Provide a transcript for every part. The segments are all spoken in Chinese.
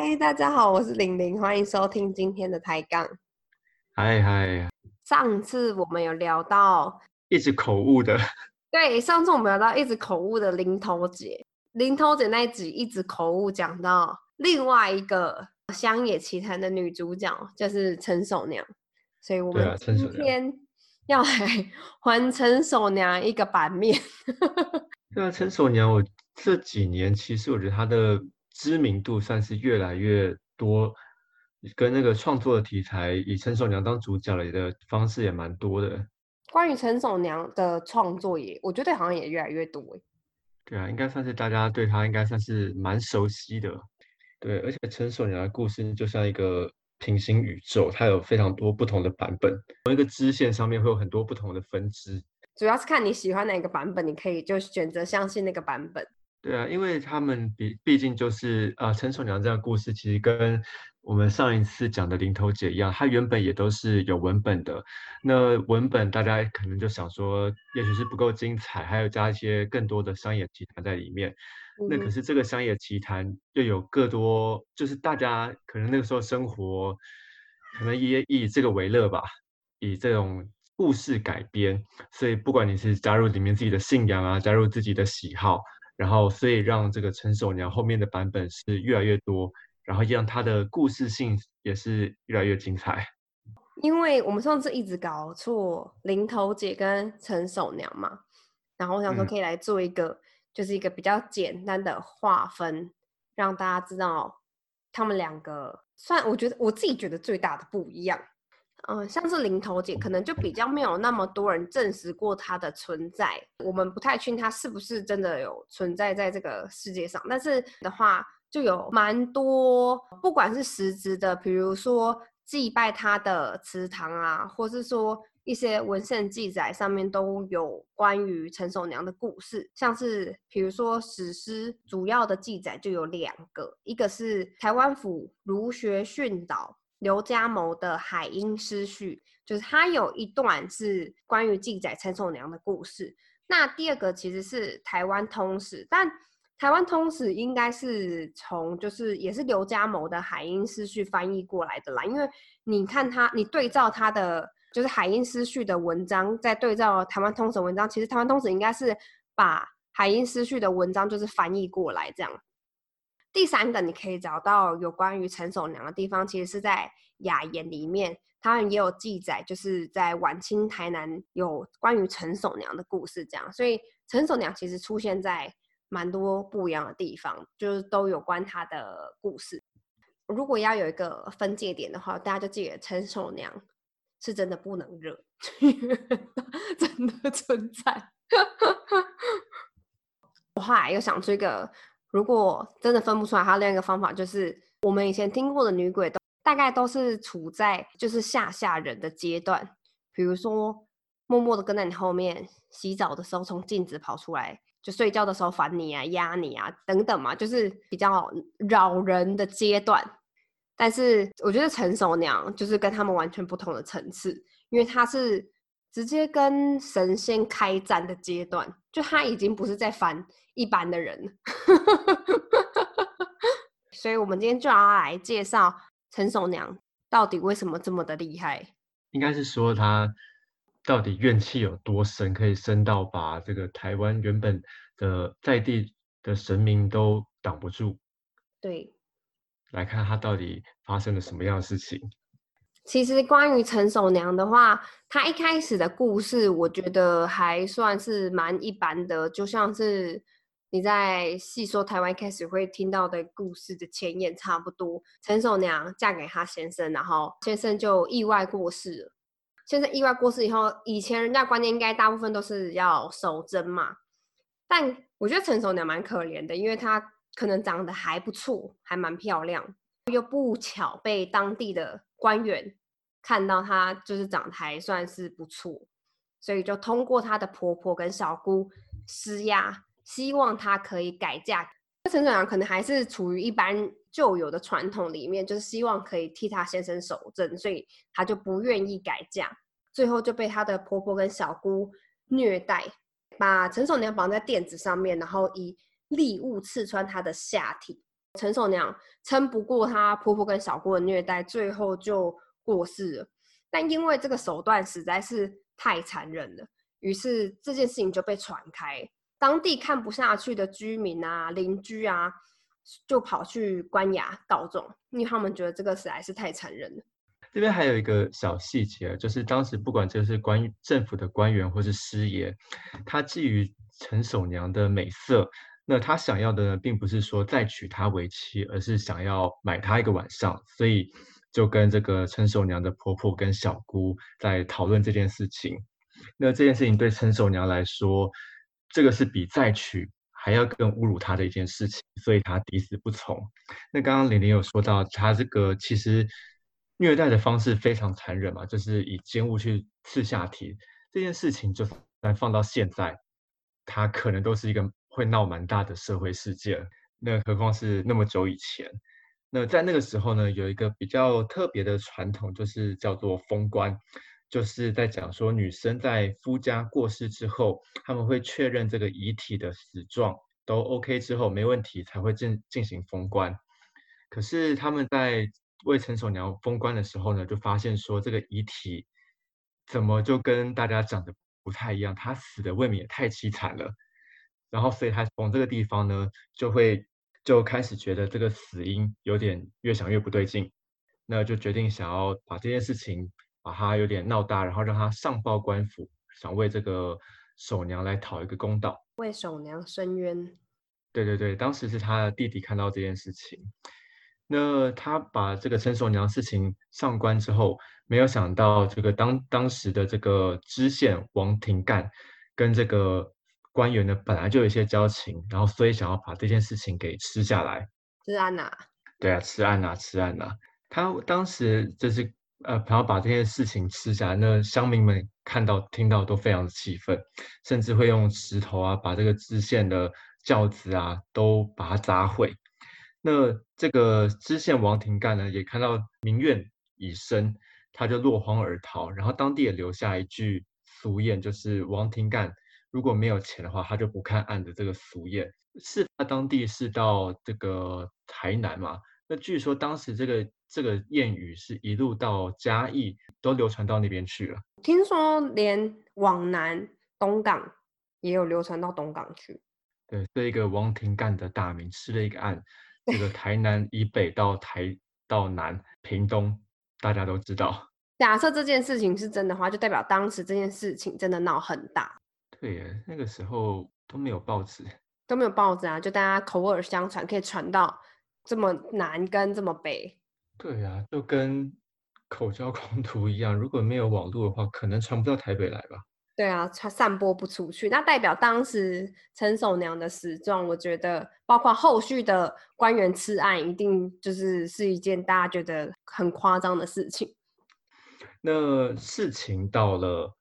嗨，大家好，我是玲玲，欢迎收听今天的抬杠。嗨嗨，上次我们有聊到，一直口误的，对，上次我们聊到一直口误的零头姐，零头姐那一集一直口误讲到另外一个《乡野奇谈》的女主角，就是陈守娘，所以我们今天要来 还陈守娘一个版面。对啊，陈守娘，我这几年其实我觉得她的知名度算是越来越多，跟那个创作的题材以陈守娘当主角了的方式也蛮多的。关于陈守娘的创作也，我觉得好像也越来越多欸。对啊，应该算是大家对她应该算是蛮熟悉的。对，而且陈守娘的故事就像一个平行宇宙，它有非常多不同的版本，同一个支线上面会有很多不同的分支。主要是看你喜欢哪个版本，你可以就选择相信那个版本。对啊，因为他们毕毕竟就是呃，陈守娘这样故事，其实跟我们上一次讲的零头姐一样，它原本也都是有文本的。那文本大家可能就想说，也许是不够精彩，还有加一些更多的商业奇谈在里面。那可嗯是这个商业奇谈又有更多，就是大家可能那个时候生活，可能也以这个为乐吧，以这种故事改编，所以不管你是加入里面自己的信仰啊，加入自己的喜好，然后所以让这个陈守娘后面的版本是越来越多，然后让它的故事性也是越来越精彩。因为我们上次一直搞错零头姐跟陈守娘嘛，然后我想说嗯可以来做一个，就是一个比较简单的划分，让大家知道他们两个算我觉得我自己觉得最大的不一样。嗯、像是零头姐，可能就比较没有那么多人证实过她的存在，我们不太确定她是不是真的有存在在这个世界上。但是的话，就有蛮多，不管是实质的，比如说祭拜她的祠堂啊，或是说一些文献记载上面都有关于陈守娘的故事，像是比如说史诗主要的记载就有两个，一个是台湾府儒学训导刘家谋的《海鹰诗序》，就是它有一段是关于记载陈寿娘的故事。那第二个其实是台湾通史，但台湾通史应该是从就是也是刘家谋的《海鹰诗序》翻译过来的啦，因为你看他，你对照他的就是《海鹰诗序》的文章，再对照台湾通史文章，其实台湾通史应该是把《海鹰诗序》的文章就是翻译过来这样。第三个你可以找到有关于陈守娘的地方，其实是在雅言里面，他们也有记载，就是在晚清台南有关于陈守娘的故事，这样。所以陈守娘其实出现在蛮多不一样的地方，就是都有关她的故事。如果要有一个分界点的话，大家就记得陈守娘是真的不能惹，真的存在。我后来又想出一个，如果真的分不出来，还有另一个方法就是，我们以前听过的女鬼都大概都是处在就是吓吓人的阶段，比如说默默的跟在你后面，洗澡的时候从镜子跑出来，就睡觉的时候烦你啊、压你啊等等嘛，就是比较扰人的阶段。但是我觉得成熟娘就是跟他们完全不同的层次，因为她是直接跟神仙开战的阶段，就她已经不是在烦一般的人了。所以我们今天就要来介绍陈守娘到底为什么这么的厉害。应该是说他到底怨气有多深，可以深到把这个台湾原本的在地的神明都挡不住。对，来看她到底发生了什么样的事情。其实关于陈守娘的话，她一开始的故事，我觉得还算是蛮一般的，就像是你在细说台湾开始会听到的故事的前言差不多。陈守娘嫁给她先生，然后先生就意外过世了。先生意外过世以后，以前人家观念应该大部分都是要守贞嘛，但我觉得陈守娘蛮可怜的，因为她可能长得还不错，还蛮漂亮，又不巧被当地的官员看到她就是长得还算是不错，所以就通过她的婆婆跟小姑施压，希望她可以改嫁。陈守娘可能还是处于一般旧有的传统里面，就是希望可以替她先生守贞，所以她就不愿意改嫁，最后就被她的婆婆跟小姑虐待，把陈守娘绑在垫子上面，然后以利物刺穿她的下体。陈守娘撑不过她婆婆跟小姑的虐待，最后就过世了。但因为这个手段实在是太残忍了，于是这件事情就被传开。当地看不下去的居民啊、邻居啊，就跑去官衙告状，因为他们觉得这个实在是太残忍了。这边还有一个小细节，就是当时不管这是关于政府的官员或是师爷，他觊觎陈守娘的美色，那他想要的呢，并不是说再娶她为妻，而是想要买她一个晚上，所以就跟这个陈守娘的婆婆跟小姑在讨论这件事情。那这件事情对陈守娘来说，这个是比再娶还要更侮辱她的一件事情，所以她抵死不从。那刚刚玲玲有说到，她这个其实。虐待的方式非常残忍嘛，就是以尖物去刺下体这件事情，就算放到现在，它可能都是一个会闹蛮大的社会事件。那何况是那么久以前？那在那个时候呢，有一个比较特别的传统，就是叫做封官，就是在讲说女生在夫家过世之后，他们会确认这个遗体的死状都 OK 之后没问题，才会进进行封棺。可是他们在为陈守娘封棺的时候呢，就发现说这个遗体怎么就跟大家讲的不太一样，他死的未免也太凄惨了。然后，所以他从这个地方呢，就会就开始觉得这个死因有点越想越不对劲，那就决定想要把这件事情把他有点闹大，然后让他上报官府，想为这个守娘来讨一个公道，为守娘伸冤。对对对，当时是他的弟弟看到这件事情。那他把这个陈守娘事情上官之后，没有想到这个当当时的这个知县王廷干跟这个官员呢本来就有一些交情，然后所以想要把这件事情给吃下来。吃案呐？对啊，吃案呐，吃案呐。他当时就是呃，想要把这件事情吃下来，那乡民们看到听到都非常的气愤，甚至会用石头啊把这个知县的轿子啊都把它砸毁。那这个知县王廷干呢，也看到民怨已深，他就落荒而逃。然后当地也留下一句俗谚，就是王廷干如果没有钱的话，他就不看案的这个俗谚。事发当地是到这个台南嘛？那据说当时这个这个谚语是一路到嘉义，都流传到那边去了。听说连往南东港也有流传到东港去。对，这一个王廷干的大名吃了一个案。这个台南以北到台到南屏东，大家都知道。假设这件事情是真的话，就代表当时这件事情真的闹很大。对耶，那个时候都没有报纸，都没有报纸啊，就大家口耳相传，可以传到这么南跟这么北。对呀，就跟口交狂徒一样，如果没有网络的话，可能传不到台北来吧。对啊，它散播不出去，那代表当时陈守娘的死状，我觉得包括后续的官员吃案，一定就是是一件大家觉得很夸张的事情。那事情到了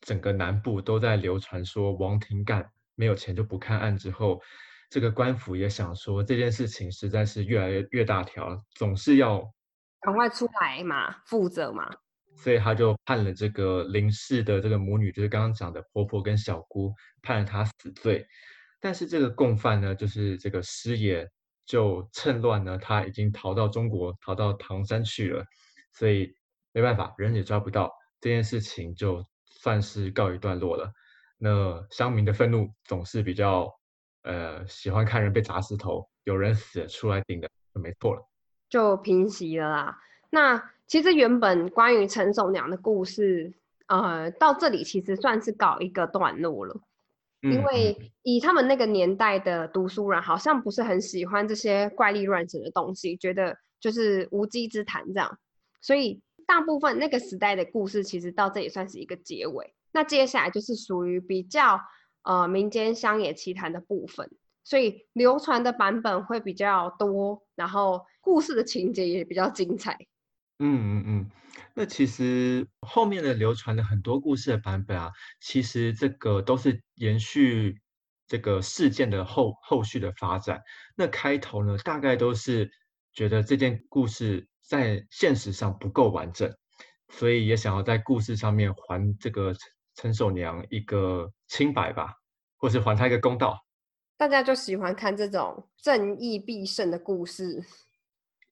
整个南部都在流传说王廷干没有钱就不看案之后，这个官府也想说这件事情实在是越来越越大条，总是要赶快出来嘛，负责嘛。所以他就判了这个林氏的这个母女，就是刚刚讲的婆婆跟小姑，判了她死罪。但是这个共犯呢，就是这个师爷，就趁乱呢，他已经逃到中国，逃到唐山去了。所以没办法，人也抓不到，这件事情就算是告一段落了。那乡民的愤怒总是比较，呃，喜欢看人被砸石头，有人死出来顶的就没错了，就平息了啦。那。其实原本关于陈守娘的故事，呃，到这里其实算是搞一个段落了，因为以他们那个年代的读书人，好像不是很喜欢这些怪力乱神的东西，觉得就是无稽之谈这样，所以大部分那个时代的故事，其实到这也算是一个结尾。那接下来就是属于比较呃民间乡野奇谈的部分，所以流传的版本会比较多，然后故事的情节也比较精彩。嗯嗯嗯，那其实后面的流传的很多故事的版本啊，其实这个都是延续这个事件的后后续的发展。那开头呢，大概都是觉得这件故事在现实上不够完整，所以也想要在故事上面还这个陈陈守娘一个清白吧，或是还她一个公道。大家就喜欢看这种正义必胜的故事。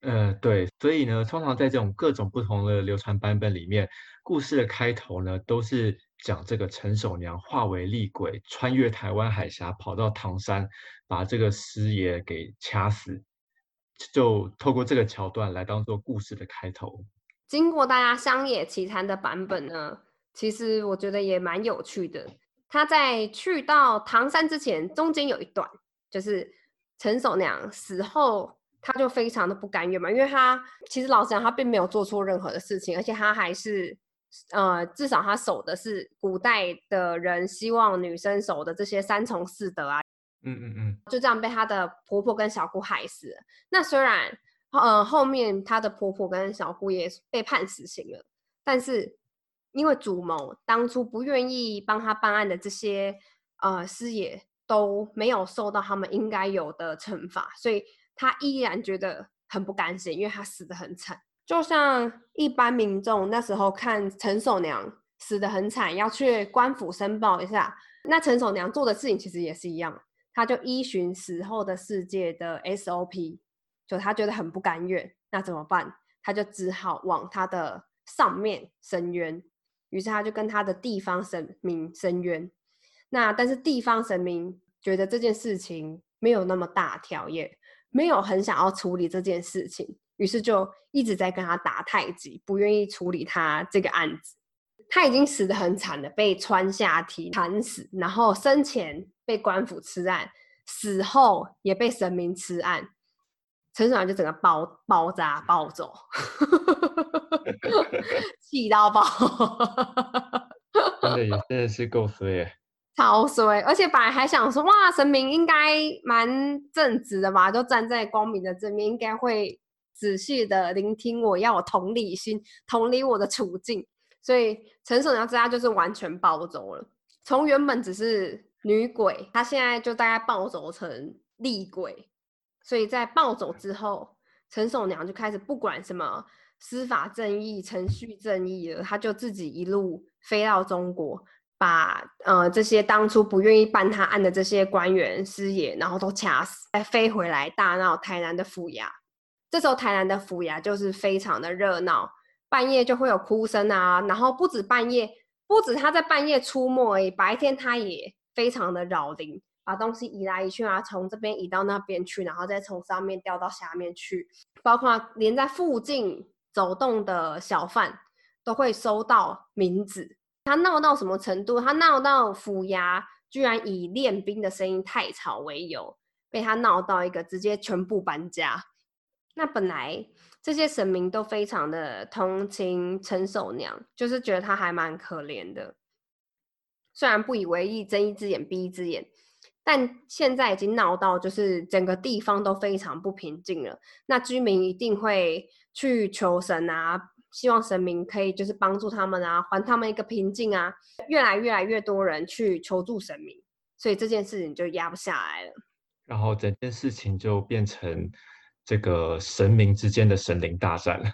呃，对，所以呢，通常在这种各种不同的流传版本里面，故事的开头呢，都是讲这个陈守娘化为厉鬼，穿越台湾海峡，跑到唐山，把这个师爷给掐死，就透过这个桥段来当做故事的开头。经过大家乡野奇谈的版本呢，其实我觉得也蛮有趣的。他在去到唐山之前，中间有一段，就是陈守娘死后。他就非常的不甘愿嘛，因为他其实老实讲，他并没有做错任何的事情，而且他还是，呃，至少他守的是古代的人希望女生守的这些三从四德啊，嗯嗯嗯，就这样被他的婆婆跟小姑害死。那虽然，呃，后面他的婆婆跟小姑也被判死刑了，但是因为主谋当初不愿意帮他办案的这些呃师爷都没有受到他们应该有的惩罚，所以。他依然觉得很不甘心，因为他死得很惨，就像一般民众那时候看陈守娘死得很惨，要去官府申报一下。那陈守娘做的事情其实也是一样，他就依循死后的世界的 SOP，就他觉得很不甘愿，那怎么办？他就只好往他的上面申冤。于是他就跟他的地方神明申冤。那但是地方神明觉得这件事情没有那么大条，也。没有很想要处理这件事情，于是就一直在跟他打太极，不愿意处理他这个案子。他已经死得很惨了，被穿下体惨死，然后生前被官府吃案，死后也被神明吃案。陈爽就整个爆爆炸暴走，气到爆，真的也真的是够衰。超衰，而且本来还想说，哇，神明应该蛮正直的吧，就站在光明的这面，应该会仔细的聆听我，要我同理心，同理我的处境。所以陈守娘之家就是完全暴走了，从原本只是女鬼，她现在就大概暴走成厉鬼。所以在暴走之后，陈守娘就开始不管什么司法正义、程序正义了，她就自己一路飞到中国。把呃这些当初不愿意办他案的这些官员师爷，然后都掐死，再飞回来大闹台南的府衙。这时候台南的府衙就是非常的热闹，半夜就会有哭声啊。然后不止半夜，不止他在半夜出没而已，白天他也非常的扰灵，把东西移来移去啊，从这边移到那边去，然后再从上面掉到下面去。包括连在附近走动的小贩都会收到名字。他闹到什么程度？他闹到府衙居然以练兵的声音太吵为由，被他闹到一个直接全部搬家。那本来这些神明都非常的同情陈守娘，就是觉得他还蛮可怜的。虽然不以为意，睁一只眼闭一只眼，但现在已经闹到就是整个地方都非常不平静了。那居民一定会去求神啊。希望神明可以就是帮助他们啊，还他们一个平静啊。越来越来越多人去求助神明，所以这件事情就压不下来了。然后整件事情就变成这个神明之间的神灵大战了，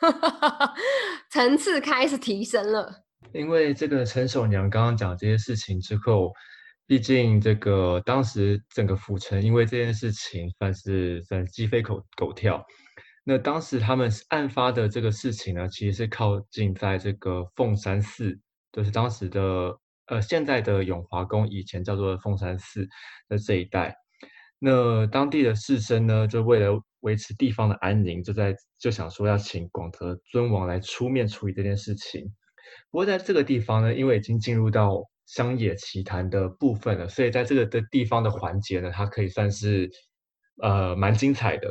层次开始提升了。因为这个陈守娘刚刚讲这些事情之后，毕竟这个当时整个府城因为这件事情算是算鸡飞狗狗跳。那当时他们案发的这个事情呢，其实是靠近在这个凤山寺，就是当时的呃现在的永华宫，以前叫做凤山寺的这一带。那当地的士绅呢，就为了维持地方的安宁，就在就想说要请广德尊王来出面处理这件事情。不过在这个地方呢，因为已经进入到乡野奇谈的部分了，所以在这个的地方的环节呢，它可以算是呃蛮精彩的。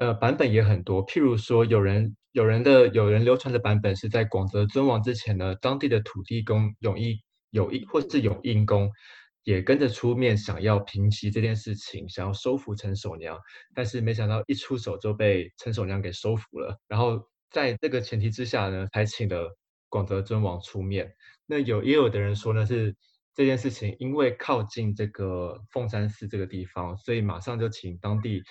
呃，版本也很多。譬如说，有人有人的有人流传的版本是在广泽尊王之前呢，当地的土地公永义有义或是永应公也跟着出面，想要平息这件事情，想要收服陈守娘。但是没想到一出手就被陈守娘给收服了。然后在这个前提之下呢，才请了广泽尊王出面。那有也有的人说呢，是这件事情因为靠近这个凤山寺这个地方，所以马上就请当地。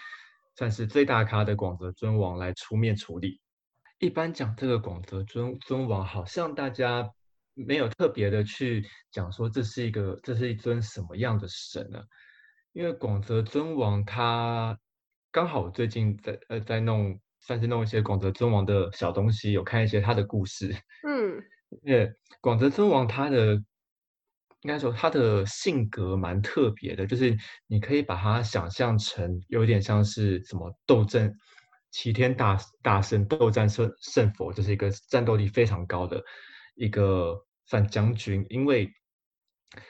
算是最大咖的广泽尊王来出面处理。一般讲这个广泽尊尊王，好像大家没有特别的去讲说这是一个这是一尊什么样的神呢？因为广泽尊王他刚好最近在呃在弄，算是弄一些广泽尊王的小东西，有看一些他的故事。嗯，因为广泽尊王他的应该说他的性格蛮特别的，就是你可以把他想象成有点像是什么斗争齐天大大圣斗战胜胜佛，就是一个战斗力非常高的一个算将军。因为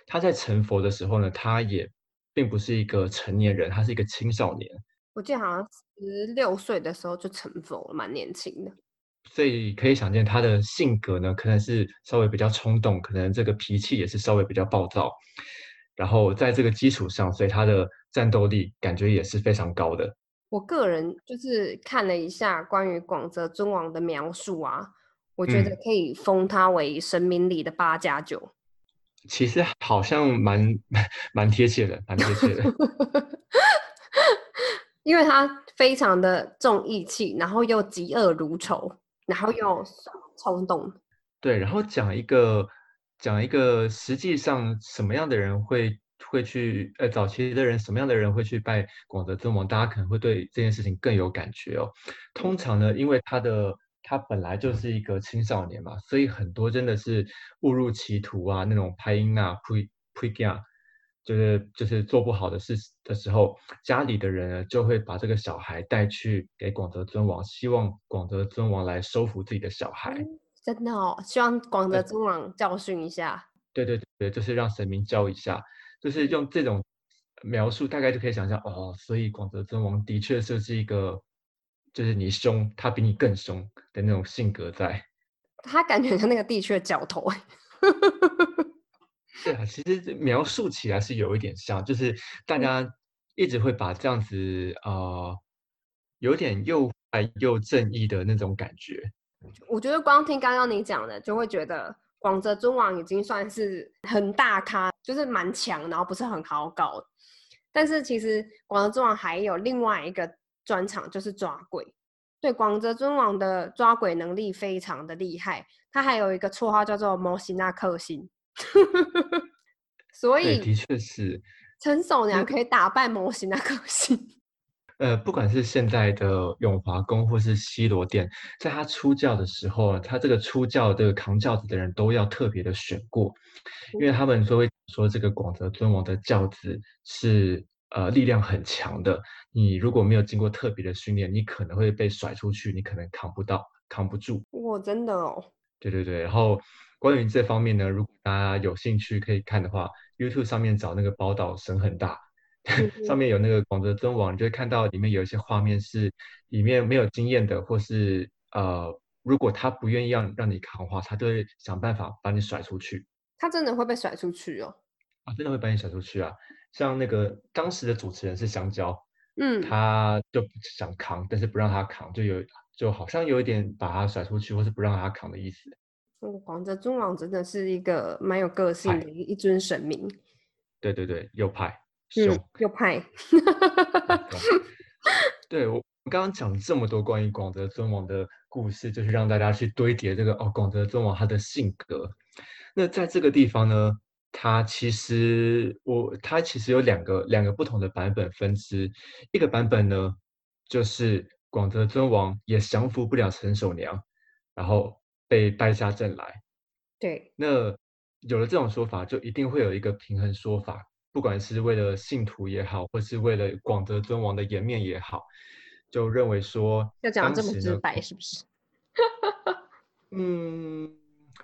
他在成佛的时候呢，他也并不是一个成年人，他是一个青少年。我记得好像十六岁的时候就成佛了，蛮年轻的。所以可以想见，他的性格呢，可能是稍微比较冲动，可能这个脾气也是稍微比较暴躁。然后在这个基础上，所以他的战斗力感觉也是非常高的。我个人就是看了一下关于广泽尊王的描述啊，我觉得可以封他为神明里的八加九。其实好像蛮 蛮贴切的，蛮贴切的。因为他非常的重义气，然后又嫉恶如仇。然后又冲动，对，然后讲一个讲一个实际上什么样的人会会去呃早期的人什么样的人会去拜广德尊王，大家可能会对这件事情更有感觉哦。通常呢，因为他的他本来就是一个青少年嘛，所以很多真的是误入歧途啊，那种拍音啊、呸呸呀。就是就是做不好的事的时候，家里的人就会把这个小孩带去给广德尊王，希望广德尊王来收服自己的小孩。真的哦，希望广德尊王教训一下。对对对，就是让神明教一下，就是用这种描述，大概就可以想象哦。所以广德尊王的确是一个，就是你凶，他比你更凶的那种性格在。他感觉像那个地区的教头对啊，其实描述起来是有一点像，就是大家一直会把这样子呃，有点又爱又正义的那种感觉。我觉得光听刚刚你讲的，就会觉得广泽尊王已经算是很大咖，就是蛮强，然后不是很好搞。但是其实广泽尊王还有另外一个专场，就是抓鬼。对，广泽尊王的抓鬼能力非常的厉害，他还有一个绰号叫做摩西纳克星。所以的确是陈守娘可以打败模型的 个性。呃，不管是现在的永华宫或是西罗殿，在他出教的时候，他这个出教这个扛轿子的人都要特别的选过，因为他们说会说这个广泽尊王的轿子是呃力量很强的，你如果没有经过特别的训练，你可能会被甩出去，你可能扛不到，扛不住。哇，真的哦。对对对，然后。关于这方面呢，如果大家有兴趣可以看的话，YouTube 上面找那个宝岛神很大，上面有那个广泽尊王，就会看到里面有一些画面是里面没有经验的，或是呃，如果他不愿意让让你扛的话，他就会想办法把你甩出去。他真的会被甩出去哦？啊，真的会把你甩出去啊！像那个当时的主持人是香蕉，嗯，他就想扛，但是不让他扛，就有就好像有一点把他甩出去，或是不让他扛的意思。广泽尊王真的是一个蛮有个性的一一尊神明。对对对，右派，嗯，右派。对我刚刚讲这么多关于广泽尊王的故事，就是让大家去堆叠这个哦，广泽尊王他的性格。那在这个地方呢，他其实我他其实有两个两个不同的版本分支。一个版本呢，就是广泽尊王也降服不了陈守娘，然后。被败下阵来，对，那有了这种说法，就一定会有一个平衡说法，不管是为了信徒也好，或是为了广德尊王的颜面也好，就认为说要讲这么直白，是不是？嗯，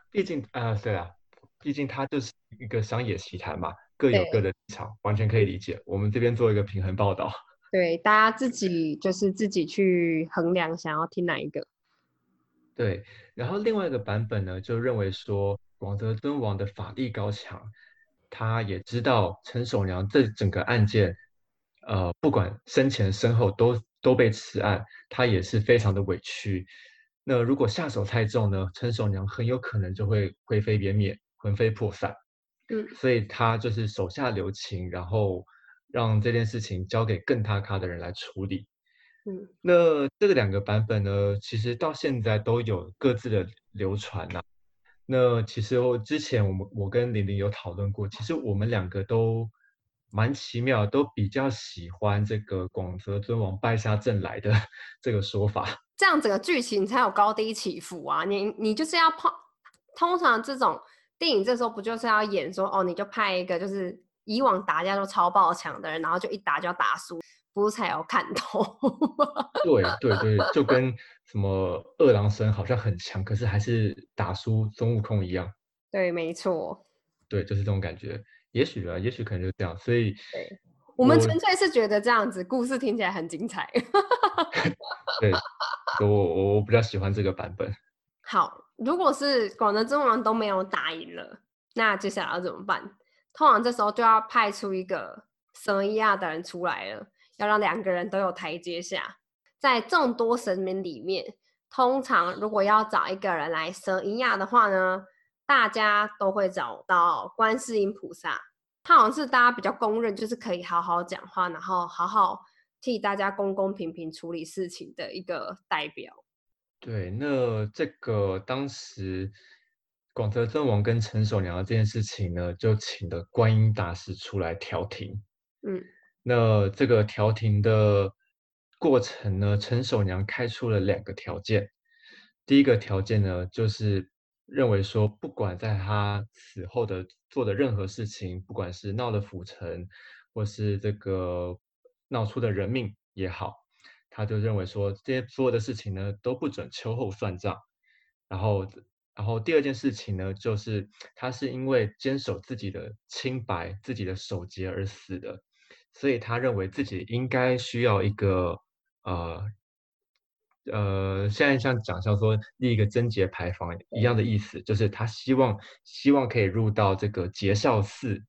毕竟啊，对啊，毕竟它就是一个商业奇谈嘛，各有各的立场，完全可以理解。我们这边做一个平衡报道，对，大家自己就是自己去衡量，想要听哪一个。对，然后另外一个版本呢，就认为说广泽尊王的法力高强，他也知道陈守娘这整个案件，呃，不管生前身后都都被此案，他也是非常的委屈。那如果下手太重呢，陈守娘很有可能就会灰飞烟灭，魂飞魄散。嗯，所以他就是手下留情，然后让这件事情交给更他咖的人来处理。嗯，那这个两个版本呢，其实到现在都有各自的流传呐。那其实我之前我们我跟玲玲有讨论过，其实我们两个都蛮奇妙，都比较喜欢这个广泽尊王败下阵来的 这个说法。这样整个剧情才有高低起伏啊！你你就是要碰，通常这种电影这时候不就是要演说哦，你就派一个就是以往打架都超爆强的人，然后就一打就要打输，不是才有看头？对对对，就跟什么二郎神好像很强，可是还是打输孙悟空一样。对，没错。对，就是这种感觉。也许啊，也许可能就这样。所以，对我们纯粹是觉得这样子故事听起来很精彩。对。我我我比较喜欢这个版本。好，如果是广德尊王都没有打赢了，那接下来要怎么办？通常这时候就要派出一个神伊亚的人出来了，要让两个人都有台阶下。在众多神明里面，通常如果要找一个人来神伊亚的话呢，大家都会找到观世音菩萨。他好像是大家比较公认，就是可以好好讲话，然后好好。替大家公公平平处理事情的一个代表。对，那这个当时广泽尊王跟陈守娘的这件事情呢，就请了观音大师出来调停。嗯，那这个调停的过程呢，陈守娘开出了两个条件。第一个条件呢，就是认为说，不管在他死后的做的任何事情，不管是闹了府城，或是这个。闹出的人命也好，他就认为说这些所有的事情呢都不准秋后算账。然后，然后第二件事情呢，就是他是因为坚守自己的清白、自己的守节而死的，所以他认为自己应该需要一个呃呃，现在像讲像说立一个贞节牌坊一样的意思，就是他希望希望可以入到这个节孝寺。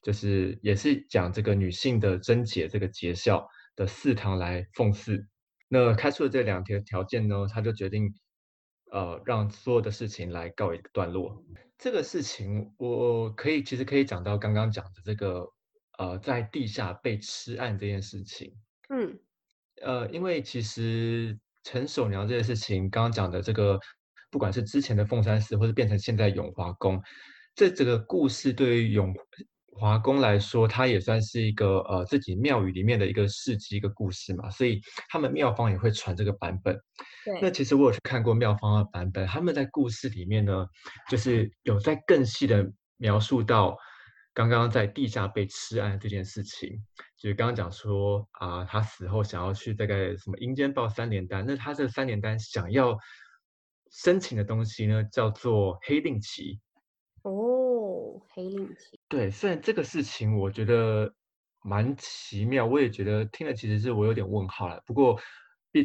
就是也是讲这个女性的贞洁这个节孝的寺堂来奉祀，那开出了这两条条件呢，他就决定，呃，让所有的事情来告一个段落。这个事情我可以其实可以讲到刚刚讲的这个，呃，在地下被吃案这件事情。嗯，呃，因为其实陈守娘这件事情，刚刚讲的这个，不管是之前的凤山寺，或者变成现在永华宫，这整个故事对于永。华宫来说，它也算是一个呃自己庙宇里面的一个事迹、一个故事嘛，所以他们庙方也会传这个版本。对，那其实我有去看过庙方的版本，他们在故事里面呢，就是有在更细的描述到刚刚在地下被吃案这件事情，就是刚刚讲说啊，他死后想要去大概什么阴间报三连单，那他这三连单想要申请的东西呢，叫做黑令旗。哦，黑令旗。对，虽然这个事情我觉得蛮奇妙，我也觉得听了其实是我有点问号了。不过，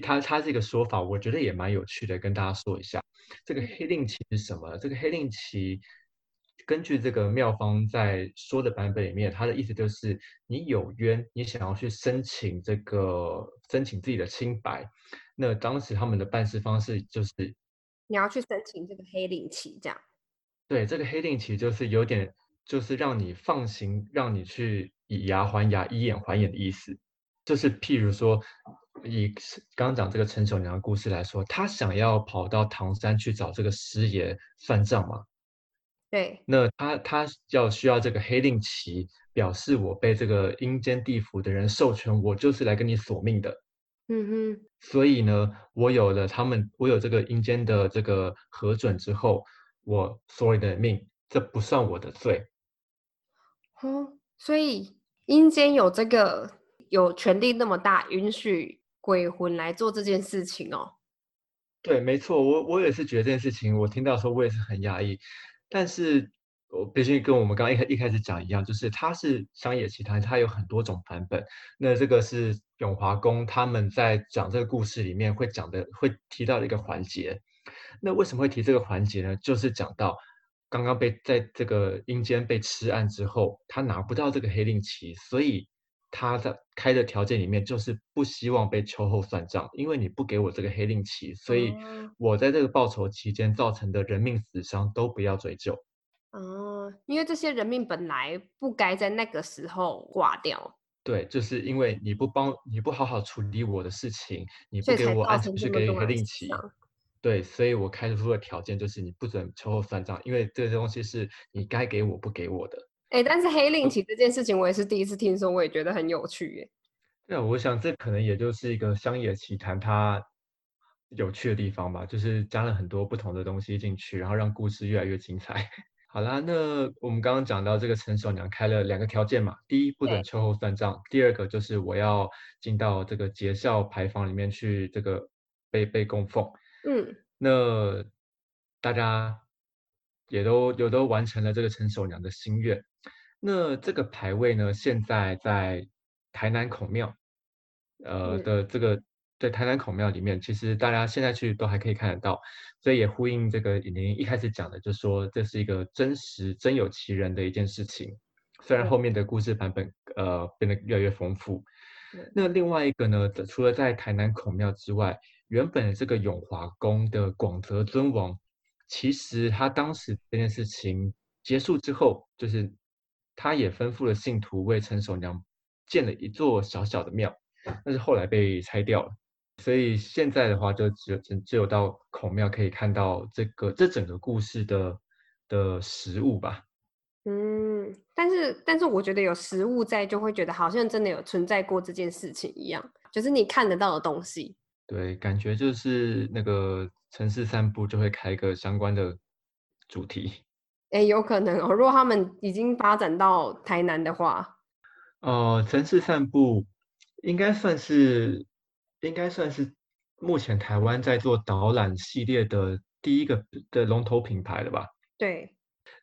他他这个说法，我觉得也蛮有趣的，跟大家说一下。这个黑令旗是什么？这个黑令旗，根据这个妙方在说的版本里面，他的意思就是，你有冤，你想要去申请这个申请自己的清白，那当时他们的办事方式就是，你要去申请这个黑令旗，这样。对，这个黑令旗就是有点，就是让你放行，让你去以牙还牙，以眼还眼的意思。就是譬如说，以刚刚讲这个陈守娘的故事来说，他想要跑到唐山去找这个师爷算账嘛？对。那他他要需要这个黑令旗，表示我被这个阴间地府的人授权，我就是来跟你索命的。嗯哼。所以呢，我有了他们，我有这个阴间的这个核准之后。我所有的命，这不算我的罪。哦，所以阴间有这个有权力那么大，允许鬼魂来做这件事情哦。对，没错，我我也是觉得这件事情，我听到时候我也是很压抑。但是我必须跟我们刚刚一开一开始讲一样，就是它是商业奇谈，它有很多种版本。那这个是永华宫他们在讲这个故事里面会讲的，会提到的一个环节。那为什么会提这个环节呢？就是讲到刚刚被在这个阴间被吃案之后，他拿不到这个黑令旗，所以他在开的条件里面就是不希望被秋后算账，因为你不给我这个黑令旗，所以我在这个报酬期间造成的人命死伤都不要追究。哦，因为这些人命本来不该在那个时候挂掉。对，就是因为你不帮你不好好处理我的事情，你不给我安全去给黑令旗。对，所以我开出的条件就是你不准秋后算账，因为这个东西是你该给我不给我的。哎，但是黑令旗这件事情，我也是第一次听说，我也觉得很有趣耶。对啊，我想这可能也就是一个乡野奇谈它有趣的地方吧，就是加了很多不同的东西进去，然后让故事越来越精彩。好啦，那我们刚刚讲到这个陈守娘开了两个条件嘛，第一不准秋后算账，第二个就是我要进到这个节孝牌坊里面去，这个被被供奉。嗯，那大家也都有都完成了这个陈守娘的心愿。那这个牌位呢，现在在台南孔庙，呃的这个在台南孔庙里面，其实大家现在去都还可以看得到，所以也呼应这个您一开始讲的，就说这是一个真实真有其人的一件事情。虽然后面的故事版本呃变得越来越丰富。那另外一个呢，除了在台南孔庙之外，原本这个永华宫的广泽尊王，其实他当时这件事情结束之后，就是。他也吩咐了信徒为陈守娘建了一座小小的庙，但是后来被拆掉了。所以现在的话，就只有只只有到孔庙可以看到这个这整个故事的的实物吧。嗯，但是但是我觉得有实物在，就会觉得好像真的有存在过这件事情一样，就是你看得到的东西。对，感觉就是那个城市散步就会开一个相关的主题。哎，有可能哦。如果他们已经发展到台南的话，呃，城市散步应该算是，应该算是目前台湾在做导览系列的第一个的龙头品牌了吧？对，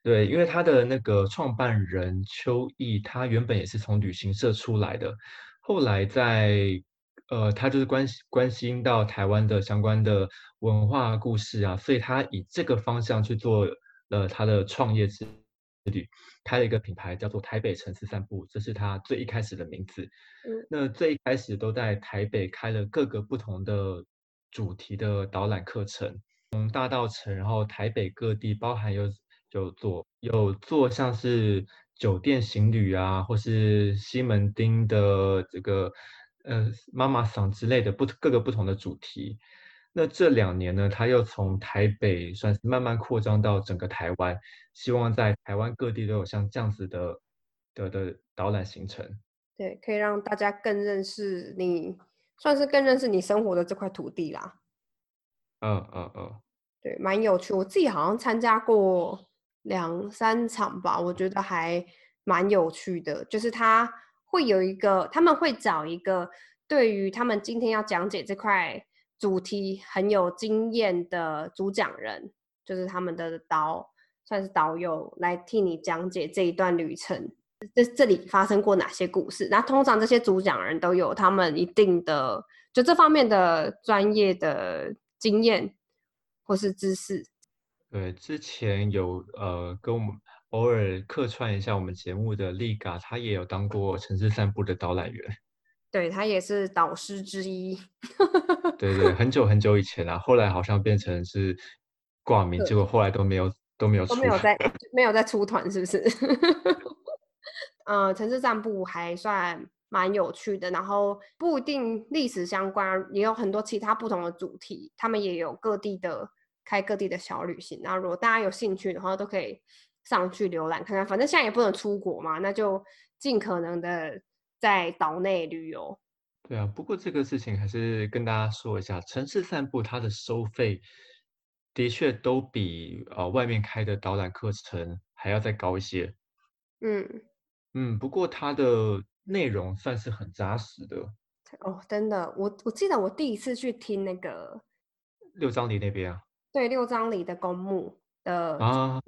对，因为他的那个创办人邱毅，他原本也是从旅行社出来的，后来在呃，他就是关心关心到台湾的相关的文化故事啊，所以他以这个方向去做。呃，他的创业之旅开了一个品牌，叫做台北城市散步，这是他最一开始的名字。嗯，那最一开始都在台北开了各个不同的主题的导览课程，从大道城，然后台北各地，包含有有做有做像是酒店行旅啊，或是西门町的这个呃妈妈桑之类的不各个不同的主题。那这两年呢，他又从台北算是慢慢扩张到整个台湾，希望在台湾各地都有像这样子的的的导览行程。对，可以让大家更认识你，算是更认识你生活的这块土地啦。嗯嗯嗯，对，蛮有趣。我自己好像参加过两三场吧，我觉得还蛮有趣的。就是他会有一个，他们会找一个对于他们今天要讲解这块。主题很有经验的主讲人，就是他们的导，算是导游来替你讲解这一段旅程。这这里发生过哪些故事？那通常这些主讲人都有他们一定的就这方面的专业的经验或是知识。对，之前有呃跟我们偶尔客串一下我们节目的丽嘎，他也有当过城市散步的导览员。对他也是导师之一，对对，很久很久以前啊，后来好像变成是挂名，结果后来都没有都没有都没有在 没有在出团，是不是？嗯，城市散步还算蛮有趣的，然后不一定历史相关，也有很多其他不同的主题，他们也有各地的开各地的小旅行。那如果大家有兴趣的话，都可以上去浏览看看。反正现在也不能出国嘛，那就尽可能的。在岛内旅游，对啊，不过这个事情还是跟大家说一下，城市散步它的收费的确都比呃外面开的导览课程还要再高一些。嗯嗯，不过它的内容算是很扎实的。哦，真的，我我记得我第一次去听那个六张里那边啊，对，六张里的公墓的啊，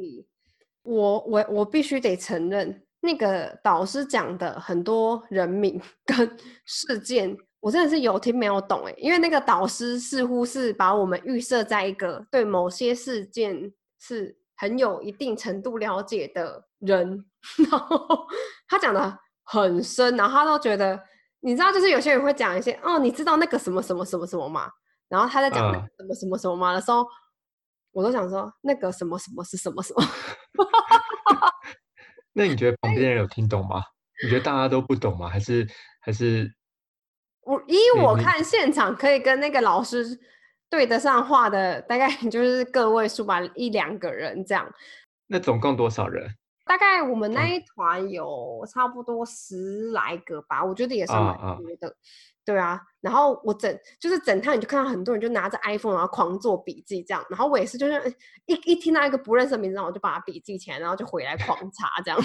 我我我必须得承认。那个导师讲的很多人名 跟事件，我真的是有听没有懂哎，因为那个导师似乎是把我们预设在一个对某些事件是很有一定程度了解的人，然后他讲的很深，然后他都觉得，你知道，就是有些人会讲一些哦，你知道那个什么什么什么什么吗？然后他在讲什么什么什么吗的时候，我都想说那个什么什么是什么什么。那你觉得旁边人有听懂吗？你觉得大家都不懂吗？还是还是？我依我看现场可以跟那个老师对得上话的，大概就是个位数吧，一两个人这样。那总共多少人？大概我们那一团有差不多十来个吧，我觉得也是蛮多的。对啊，然后我整就是整趟你就看到很多人就拿着 iPhone 然后狂做笔记这样，然后我也是就是一一听到一个不认识的名字，我就把它笔记起来，然后就回来狂查这样。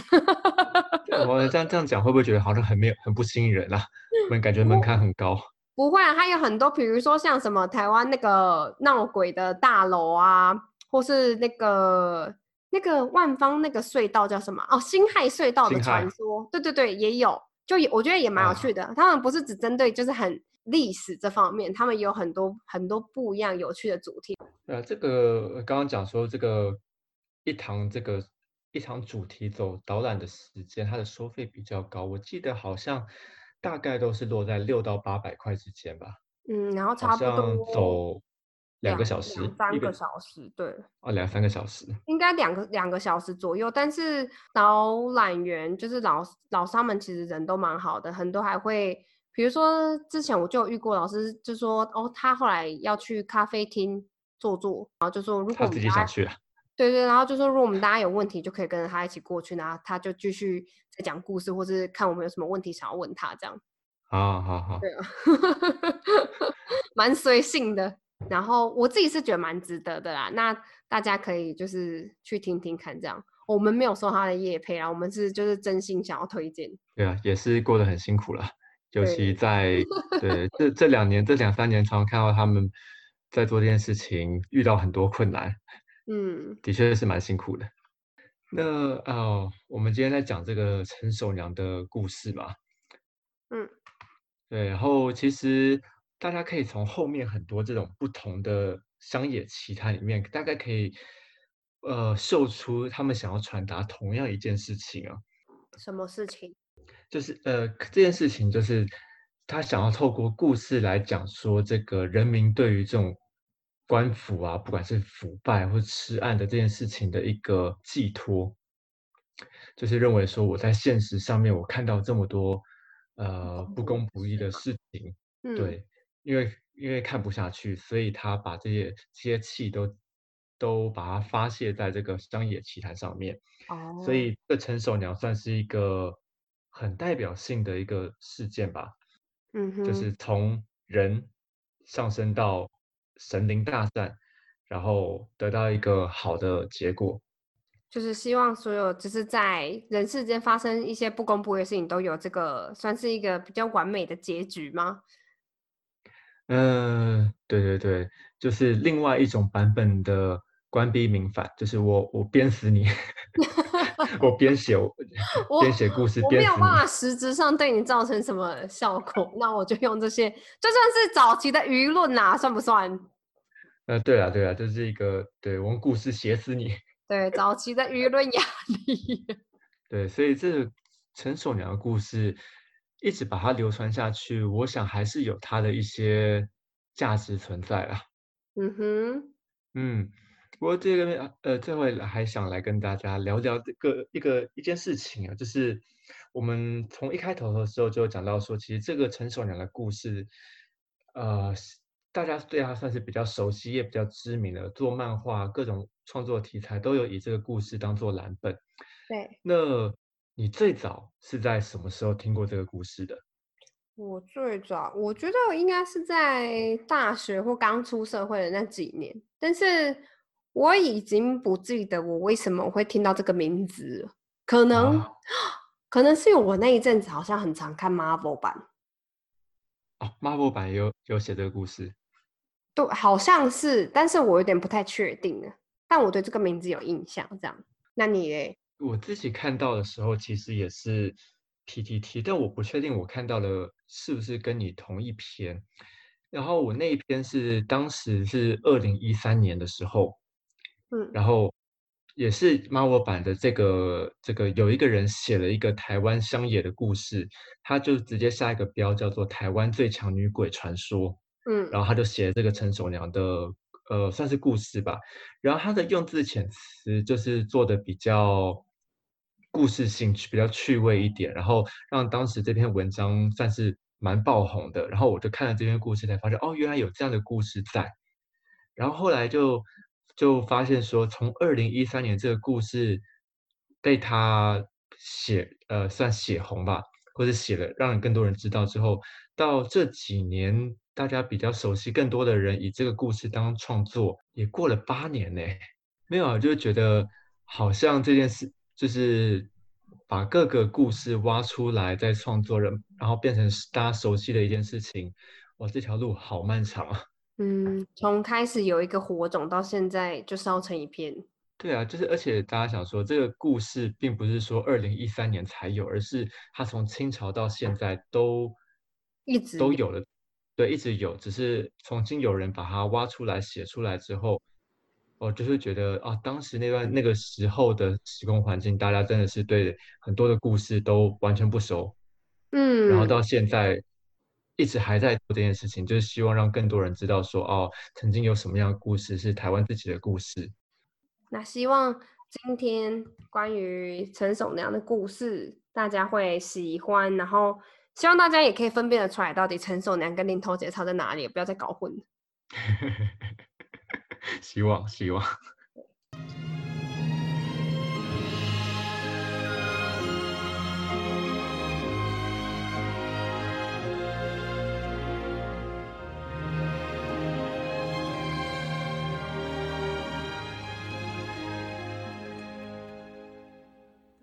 我 这样这样讲会不会觉得好像很没有很不吸引人啊？我感觉门槛很高。不会啊，它有很多，比如说像什么台湾那个闹鬼的大楼啊，或是那个那个万方那个隧道叫什么？哦，辛亥隧道的传说。对对对，也有。就也我觉得也蛮有趣的，他们不是只针对就是很历史这方面，他们有很多很多不一样有趣的主题。呃，这个刚刚讲说这个一堂这个一堂主题走导览的时间，它的收费比较高，我记得好像大概都是落在六到八百块之间吧。嗯，然后差不多走。两个小时，三个小时，对，哦，两三个小时，应该两个两个小时左右。但是导览员就是老老师们，其实人都蛮好的，很多还会，比如说之前我就有遇过老师，就说哦，他后来要去咖啡厅坐坐，然后就说如果他自己想去，对对，然后就说如果我们大家有问题，就可以跟着他一起过去，然后他就继续在讲故事，或是看我们有什么问题想要问他这样。好好好，对啊，蛮随性的。然后我自己是觉得蛮值得的啦，那大家可以就是去听听看，这样我们没有收他的叶配啊，我们是就是真心想要推荐。对啊，也是过得很辛苦了，尤其在对这这两年这两三年，常常看到他们在做这件事情，遇到很多困难，嗯，的确是蛮辛苦的。那哦，我们今天在讲这个陈守娘的故事嘛，嗯，对，然后其实。大家可以从后面很多这种不同的乡野奇谈里面，大概可以呃嗅出他们想要传达同样一件事情啊。什么事情？就是呃这件事情就是他想要透过故事来讲说这个人民对于这种官府啊，不管是腐败或吃案的这件事情的一个寄托，就是认为说我在现实上面我看到这么多呃不公不义的事情，对。因为因为看不下去，所以他把这些这些气都都把它发泄在这个乡野奇谈上面。哦，所以这陈守娘算是一个很代表性的一个事件吧。嗯哼，就是从人上升到神灵大战，然后得到一个好的结果。就是希望所有就是在人世间发生一些不公不义的事情，都有这个算是一个比较完美的结局吗？嗯，对对对，就是另外一种版本的官逼民反，就是我我鞭死你，我编 写编写故事，我没有办法实质上对你造成什么效果，那我就用这些，就算是早期的舆论呐，算不算？呃，对啊对啊，就是一个对我用故事写死你，对早期的舆论压力，对，所以这陈守娘的故事。一直把它流传下去，我想还是有它的一些价值存在啊。嗯哼，嗯，不过这个呃，最后还想来跟大家聊聊这个一个一件事情啊，就是我们从一开头的时候就讲到说，其实这个陈守娘的故事，呃，大家对他算是比较熟悉也比较知名的，做漫画各种创作题材都有以这个故事当做蓝本。对，那。你最早是在什么时候听过这个故事的？我最早，我觉得应该是在大学或刚出社会的那几年，但是我已经不记得我为什么会听到这个名字，可能可能是我那一阵子好像很常看 Marvel 版。哦，Marvel 版有有写这个故事？对，好像是，但是我有点不太确定了。但我对这个名字有印象，这样。那你嘞？我自己看到的时候，其实也是 PTT，但我不确定我看到的是不是跟你同一篇。然后我那一篇是当时是二零一三年的时候，嗯，然后也是 Marvel 版的这个这个有一个人写了一个台湾乡野的故事，他就直接下一个标叫做《台湾最强女鬼传说》，嗯，然后他就写这个陈守娘的。呃，算是故事吧。然后他的用字遣词就是做的比较故事性，比较趣味一点，然后让当时这篇文章算是蛮爆红的。然后我就看了这篇故事，才发现哦，原来有这样的故事在。然后后来就就发现说，从二零一三年这个故事被他写呃算写红吧，或者写了让更多人知道之后，到这几年大家比较熟悉，更多的人以这个故事当创作，也过了八年呢。没有啊，就觉得好像这件事就是把各个故事挖出来再创作人，然后变成大家熟悉的一件事情。哇，这条路好漫长啊！嗯，从开始有一个火种到现在就烧成一片。对啊，就是而且大家想说，这个故事并不是说二零一三年才有，而是它从清朝到现在都一直都有了，对，一直有，只是重新有人把它挖出来写出来之后，我就是觉得啊，当时那段那个时候的时空环境，大家真的是对很多的故事都完全不熟，嗯，然后到现在一直还在做这件事情，就是希望让更多人知道说，哦，曾经有什么样的故事是台湾自己的故事。那希望今天关于陈守娘的故事，大家会喜欢，然后希望大家也可以分辨得出来，到底陈守娘跟林头姐差在哪里，不要再搞混。希望希望。